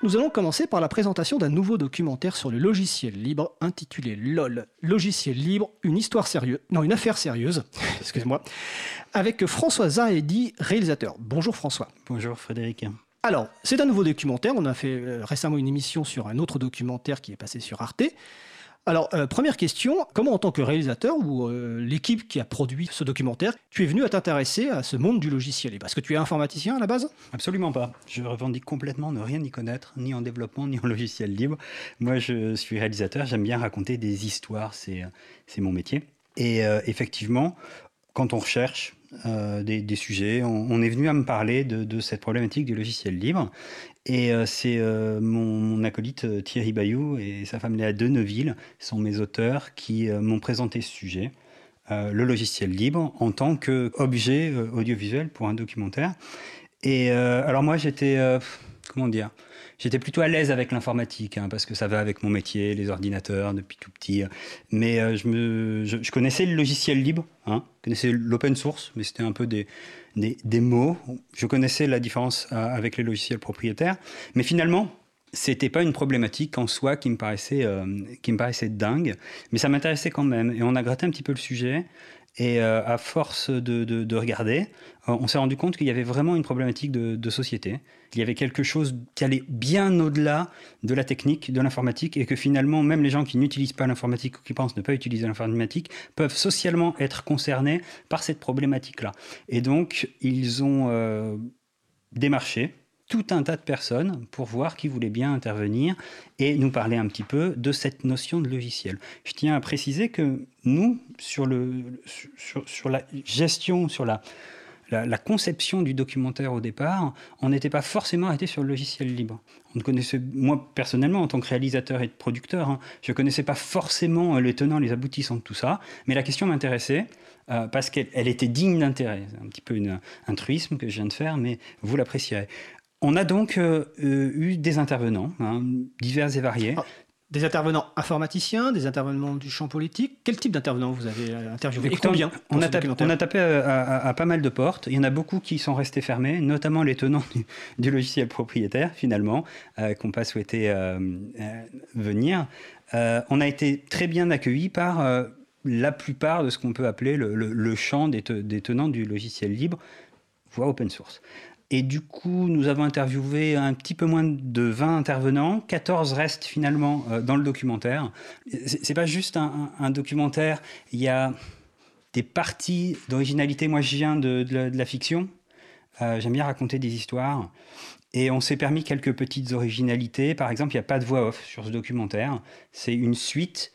Nous allons commencer par la présentation d'un nouveau documentaire sur le logiciel libre intitulé LOL, logiciel libre, une histoire sérieuse, non une affaire sérieuse, excusez-moi, avec François Zahedi, réalisateur. Bonjour François. Bonjour Frédéric. Alors, c'est un nouveau documentaire, on a fait euh, récemment une émission sur un autre documentaire qui est passé sur Arte. Alors, euh, première question, comment en tant que réalisateur ou euh, l'équipe qui a produit ce documentaire, tu es venu à t'intéresser à ce monde du logiciel? Parce que tu es informaticien à la base? Absolument pas. Je revendique complètement ne rien y connaître, ni en développement, ni en logiciel libre. Moi, je suis réalisateur, j'aime bien raconter des histoires, c'est mon métier. Et euh, effectivement, quand on recherche des, sujets, on, est venu à me parler de, cette problématique du logiciel libre. Et euh, c'est euh, mon, acolyte euh, Thierry Bayou et sa femme Léa Deneville sont mes auteurs qui m'ont présenté ce sujet, le logiciel libre, en tant qu'objet audiovisuel pour un documentaire. Et alors moi j'étais, comment dire, j'étais plutôt à l'aise avec l'informatique, hein, parce que ça va avec mon métier, les ordinateurs depuis tout petit. Mais je, me, je, connaissais le logiciel libre, hein, je connaissais l'open source, mais c'était un peu des, des, mots. Je connaissais la différence euh, avec les logiciels propriétaires, mais finalement, c'était pas une problématique en soi qui me paraissait, euh, qui me paraissait dingue, mais ça m'intéressait quand même. Et on a gratté un petit peu le sujet. Et euh, à force de, regarder, euh, on s'est rendu compte qu'il y avait vraiment une problématique de, société. Il y avait quelque chose qui allait bien au-delà de la technique, de l'informatique, et que finalement, même les gens qui n'utilisent pas l'informatique ou qui pensent ne pas utiliser l'informatique peuvent socialement être concernés par cette problématique-là. Et donc, ils ont euh, démarché tout un tas de personnes pour voir qui voulait bien intervenir et nous parler un petit peu de cette notion de logiciel. Je tiens à préciser que nous, sur, le, sur, la gestion, sur la, la, conception du documentaire au départ, on n'était pas forcément arrêté sur le logiciel libre. On connaissait, moi personnellement, en tant que réalisateur et producteur, hein, je ne connaissais pas forcément les tenants, les aboutissants de tout ça, mais la question m'intéressait. Euh, parce qu'elle était digne d'intérêt. C'est un petit peu un truisme que je viens de faire, mais vous l'apprécierez. On a donc euh, euh, eu des intervenants, hein, divers et variés. Ah, des intervenants informaticiens, des intervenants du champ politique. Quel type d'intervenants vous avez euh, interviewé? Et combien on a, tapé, on a, tapé à, pas mal de portes. Il y en a beaucoup qui sont restés fermés, notamment les tenants du, logiciel propriétaire, finalement, qui n'ont pas souhaité venir. on a été très bien accueillis par la plupart de ce qu'on peut appeler le, champ des, des tenants du logiciel libre, voire open source. Et du coup, nous avons interviewé un petit peu moins de 20 intervenants. 14 restent finalement euh, dans le documentaire. C'est pas juste un, documentaire. Il y a des parties d'originalité. Moi, je viens de, la, fiction. Euh, j'aime bien raconter des histoires. Et on s'est permis quelques petites originalités. Par exemple, il n'y a pas de voix off sur ce documentaire. C'est une suite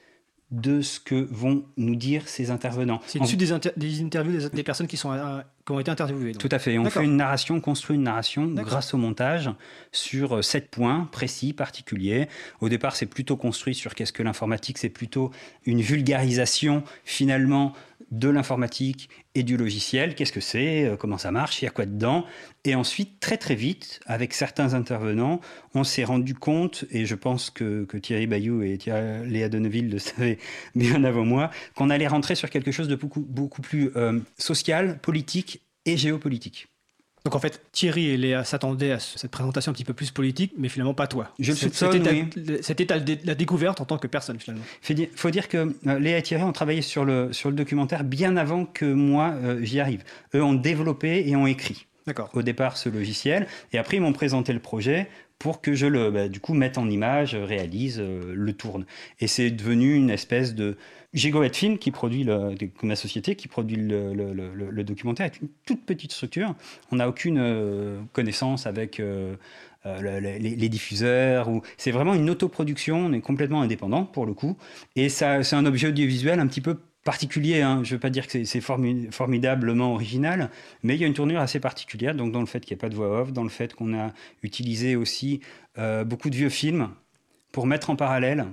de ce que vont nous dire ces intervenants. C'est une suite des, interviews des, personnes qui, sont, euh, qui ont été interviewées. Tout à fait. On fait une narration, construit une narration grâce au montage sur euh, sept points précis, particuliers. Au départ, c'est plutôt construit sur qu'est-ce que l'informatique, c'est plutôt une vulgarisation finalement de l'informatique et du logiciel. Qu'est-ce que c'est euh, Comment ça marche Il y a quoi dedans? Et ensuite, très très vite, avec certains intervenants, on s'est rendu compte, et je pense que, Thierry Bayou et Léa Donneville le savaient bien avant moi, qu'on allait rentrer sur quelque chose de beaucoup, beaucoup plus euh, social, politique et géopolitique. Donc en fait, Thierry et Léa s'attendaient à cette présentation un petit peu plus politique, mais finalement pas toi. Je le soupçonne, C'était la découverte en tant que personne finalement. Il faut dire que euh, Léa et Thierry ont travaillé sur le, sur le documentaire bien avant que moi euh, j'y arrive. Eux ont développé et ont écrit. Au départ, ce logiciel. Et après, ils m'ont présenté le projet pour que je le, bah, du coup, mette en image, réalise, euh, le tourne. Et c'est devenu une espèce de, Gigoet Film, qui produit le, ma société, qui produit le, documentaire, est une toute petite structure. On n'a aucune euh, connaissance avec euh, euh, les, diffuseurs. Ou... C'est vraiment une autoproduction, on est complètement indépendant pour le coup. Et c'est un objet audiovisuel un petit peu particulier. Hein. Je ne veux pas dire que c'est, formidablement original, mais il y a une tournure assez particulière. Donc dans le fait qu'il n'y a pas de voix off, dans le fait qu'on a utilisé aussi beaucoup de vieux films pour mettre en parallèle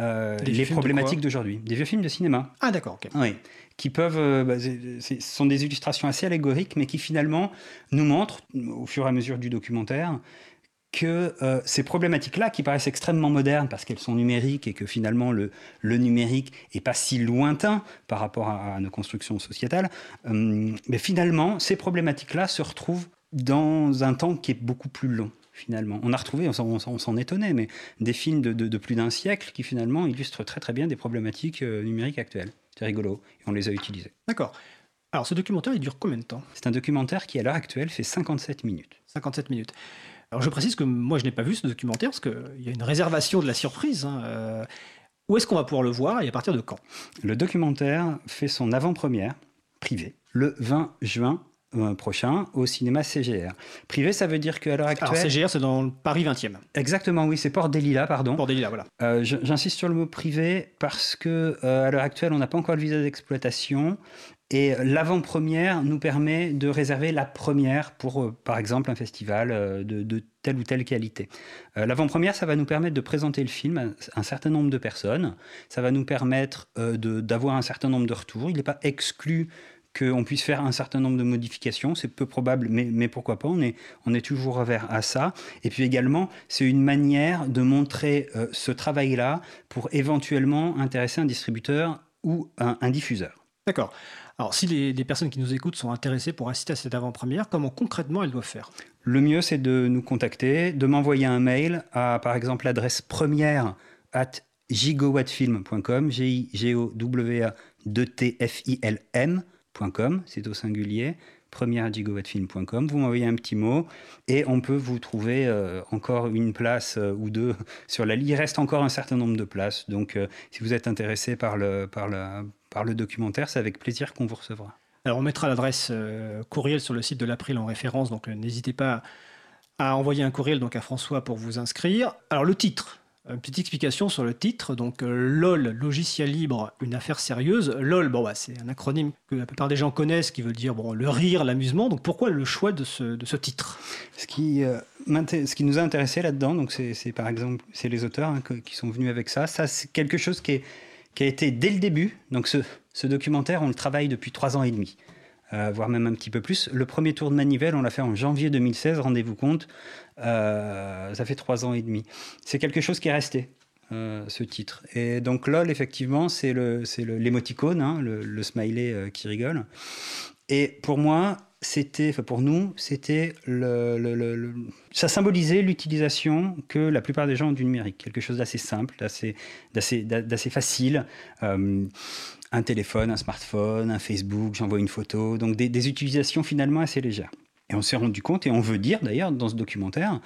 euh, les problématiques d'aujourd'hui. Des vieux films de cinéma. Ah d'accord, ok. Oui, qui peuvent, euh, bah, ce sont des illustrations assez allégoriques, mais qui finalement nous montrent, au fur et à mesure du documentaire, que euh, ces problématiques-là, qui paraissent extrêmement modernes parce qu'elles sont numériques et que finalement le, le numérique est pas si lointain par rapport à, nos constructions sociétales, mais finalement ces problématiques-là se retrouvent dans un temps qui est beaucoup plus long. Finalement. On a retrouvé, on s'en étonnait, mais des films de, plus d'un siècle qui finalement illustrent très très bien des problématiques euh, numériques actuelles. C'est rigolo, et on les a utilisés. D'accord. Alors ce documentaire, il dure combien de temps? C'est un documentaire qui à l'heure actuelle fait 57 minutes. 57 minutes. Alors je précise que moi je n'ai pas vu ce documentaire parce qu'il y a une réservation de la surprise. Hein, euh, où est-ce qu'on va pouvoir le voir et à partir de quand? Le documentaire fait son avant-première privée le 20 juin prochain au cinéma CGR. Privé, ça veut dire qu'à l'heure actuelle. Alors CGR, c'est dans le Paris 20e. Exactement, oui, c'est Port des Lilas, pardon. Port des Lilas, voilà. Euh, j'insiste sur le mot privé parce que euh, à l'heure actuelle, on n'a pas encore le visa d'exploitation. Et l'avant-première nous permet de réserver la première pour, par exemple, un festival de, telle ou telle qualité. l'avant-première, ça va nous permettre de présenter le film à un certain nombre de personnes. Ça va nous permettre d'avoir un certain nombre de retours. Il n'est pas exclu qu'on puisse faire un certain nombre de modifications. C'est peu probable, mais, mais pourquoi pas, on est, on est toujours ouvert à ça. Et puis également, c'est une manière de montrer euh, ce travail-là pour éventuellement intéresser un distributeur ou un, diffuseur. D'accord. Alors, si les, personnes qui nous écoutent sont intéressées pour assister à cette avant-première, comment concrètement elles doivent faire? Le mieux, c'est de nous contacter, de m'envoyer un mail à, par exemple, l'adresse première at gigowattfilm.com, G-I-G-O-W-A-2-T-F-I-L-M c'est au singulier, première-gigawattfilm.com. Vous m'envoyez un petit mot et on peut vous trouver euh, encore une place euh, ou deux sur la liste. Il reste encore un certain nombre de places. Donc, euh, si vous êtes intéressé par le, par le, par le documentaire, c'est avec plaisir qu'on vous recevra. Alors, on mettra l'adresse courriel sur le site de l'April en référence. Donc, n'hésitez pas à envoyer un courriel donc, à François pour vous inscrire. Alors, le titre, une petite explication sur le titre. Donc, euh, LOL, logiciel libre, une affaire sérieuse. LOL, bon, bah, c'est un acronyme que la plupart des gens connaissent qui veut dire bon, le rire, l'amusement. Donc, pourquoi le choix de ce, de ce titre? Ce qui, euh, ce qui nous a intéressé là-dedans, donc c'est par exemple c'est les auteurs hein, qui sont venus avec ça. Ça, c'est quelque chose qui, est, qui a été dès le début. Donc, ce, ce documentaire, on le travaille depuis trois ans et demi. Euh, voire même un petit peu plus. Le premier tour de manivelle, on l'a fait en janvier 2016, rendez-vous compte. Euh, ça fait trois ans et demi. C'est quelque chose qui est resté. Euh, ce titre. Et donc LOL, effectivement, c'est l'émoticône, le, hein, le, le, smiley qui rigole. Et pour moi, c'était, enfin pour nous, c'était le, ça symbolisait l'utilisation que la plupart des gens ont du numérique, quelque chose d'assez simple, d'assez, d'assez, facile un téléphone, un smartphone, un Facebook, j'envoie une photo, donc des, utilisations finalement assez légères. Et on s'est rendu compte, et on veut dire d'ailleurs dans ce documentaire,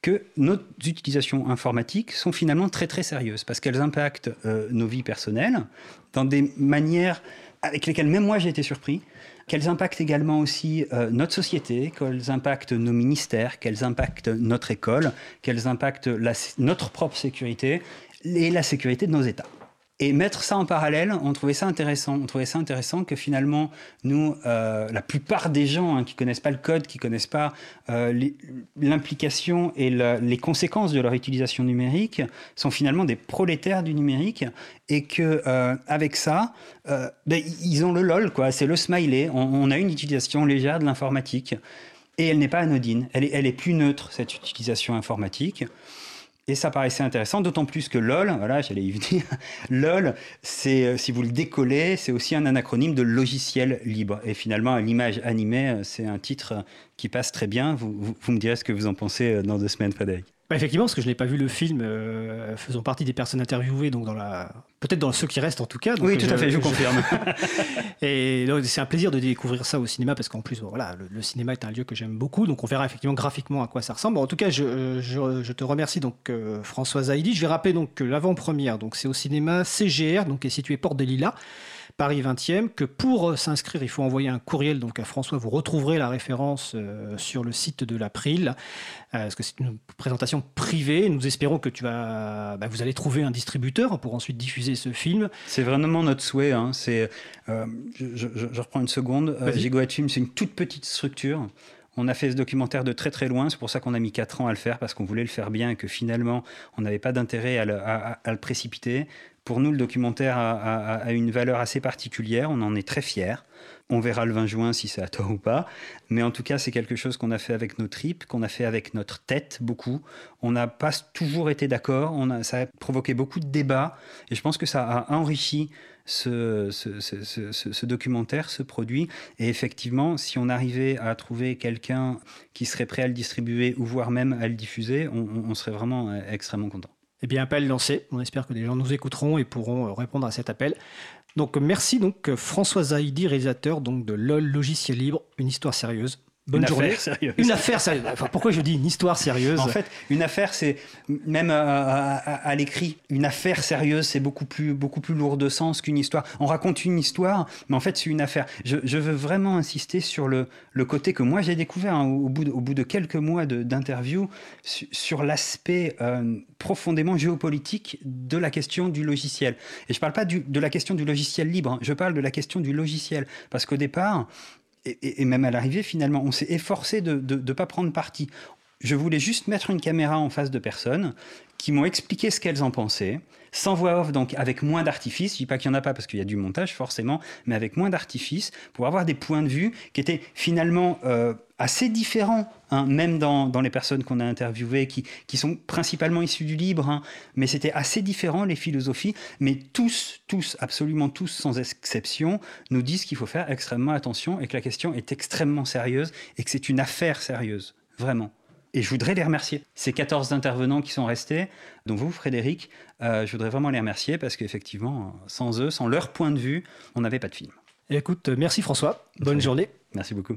que nos utilisations informatiques sont finalement très très sérieuses, parce qu'elles impactent euh, nos vies personnelles dans des manières avec lesquelles même moi j'ai été surpris, qu'elles impactent également aussi euh, notre société, qu'elles impactent nos ministères, qu'elles impactent notre école, qu'elles impactent notre propre sécurité et la sécurité de nos États. Et mettre ça en parallèle, on trouvait ça intéressant. On trouvait ça intéressant que finalement, nous, euh, la plupart des gens hein, qui connaissent pas le code, qui connaissent pas euh, l'implication et les conséquences de leur utilisation numérique, sont finalement des prolétaires du numérique, et que euh, avec ça, ben, ils ont le lol, quoi. C'est le smiley. On, a une utilisation légère de l'informatique, et elle n'est pas anodine. Elle est, elle est plus neutre cette utilisation informatique. Et ça paraissait intéressant, d'autant plus que LOL, voilà, j'allais y venir, LOL, c'est, euh, si vous le décollez, c'est aussi un anacronyme de logiciel libre. Et finalement, l'image animée, euh, c'est un titre qui passe très bien. Vous, vous, me direz ce que vous en pensez euh, dans deux semaines, Frédéric. Bah, effectivement, parce que je n'ai pas vu le film, euh, faisant partie des personnes interviewées, donc dans la... peut-être dans ceux qui restent en tout cas. oui, tout à fait, je, confirme. et c'est un plaisir de découvrir ça au cinéma, parce qu'en plus, voilà, le, cinéma est un lieu que j'aime beaucoup, donc on verra effectivement graphiquement à quoi ça ressemble. en tout cas, je, je te remercie donc euh, Françoise Haïdi. Je vais rappeler donc que l'avant-première, donc c'est au cinéma CGR, donc qui est situé Porte des Lilas. Paris 20e, que pour euh, s'inscrire, il faut envoyer un courriel donc à François. Vous retrouverez la référence euh, sur le site de l'April, euh, parce que c'est une présentation privée. Nous espérons que tu vas, bah, vous allez trouver un distributeur pour ensuite diffuser ce film. C'est vraiment notre souhait. Hein. C'est, je, reprends une seconde. Gigoat Film, c'est une toute petite structure. On a fait ce documentaire de très très loin, c'est pour ça qu'on a mis 4 ans à le faire, parce qu'on voulait le faire bien et que finalement on n'avait pas d'intérêt à, le précipiter Pour nous, le documentaire a, une valeur assez particulière, on en est très fiers. On verra le 20 juin si c'est à toi ou pas. Mais en tout cas, c'est quelque chose qu'on a fait avec nos tripes, qu'on a fait avec notre tête beaucoup. On n'a pas toujours été d'accord. Ça a provoqué beaucoup de débats. Et je pense que ça a enrichi ce, documentaire, ce produit. Et effectivement, si on arrivait à trouver quelqu'un qui serait prêt à le distribuer ou voire même à le diffuser, on, serait vraiment euh, extrêmement content. Eh bien, appel lancé. On espère que les gens nous écouteront et pourront euh, répondre à cet appel. Donc, merci donc François Zaidi, réalisateur donc de LOL Logiciel Libre, une histoire sérieuse. Bonne une Affaire sérieuse. Une affaire sérieuse. Enfin, pourquoi je dis une histoire sérieuse En fait, une affaire, c'est même à, l'écrit, une affaire sérieuse, c'est beaucoup plus, beaucoup plus lourd de sens qu'une histoire. On raconte une histoire, mais en fait, c'est une affaire. Je, veux vraiment insister sur le, le côté que moi j'ai découvert hein, au, bout de, au bout de quelques mois d'interview sur l'aspect euh, profondément géopolitique de la question du logiciel. Et je ne parle pas de la question du logiciel libre, hein. je parle de la question du logiciel. Parce qu'au départ, et, même à l'arrivée, finalement, on s'est efforcé de ne pas prendre parti. Je voulais juste mettre une caméra en face de personnes qui m'ont expliqué ce qu'elles en pensaient, sans voix off, donc avec moins d'artifice. Je dis pas qu'il y en a pas parce qu'il y a du montage forcément, mais avec moins d'artifice pour avoir des points de vue qui étaient finalement euh, assez différents, hein, même dans, les personnes qu'on a interviewées, qui, qui, sont principalement issues du libre, hein. mais c'était assez différent les philosophies, mais tous, tous, absolument tous, sans exception, nous disent qu'il faut faire extrêmement attention et que la question est extrêmement sérieuse et que c'est une affaire sérieuse, vraiment. Et je voudrais les remercier. Ces 14 intervenants qui sont restés, dont vous, Frédéric, euh, je voudrais vraiment les remercier parce qu'effectivement, sans eux, sans leur point de vue, on n'avait pas de film. écoute, merci François. Bonne journée. Merci beaucoup.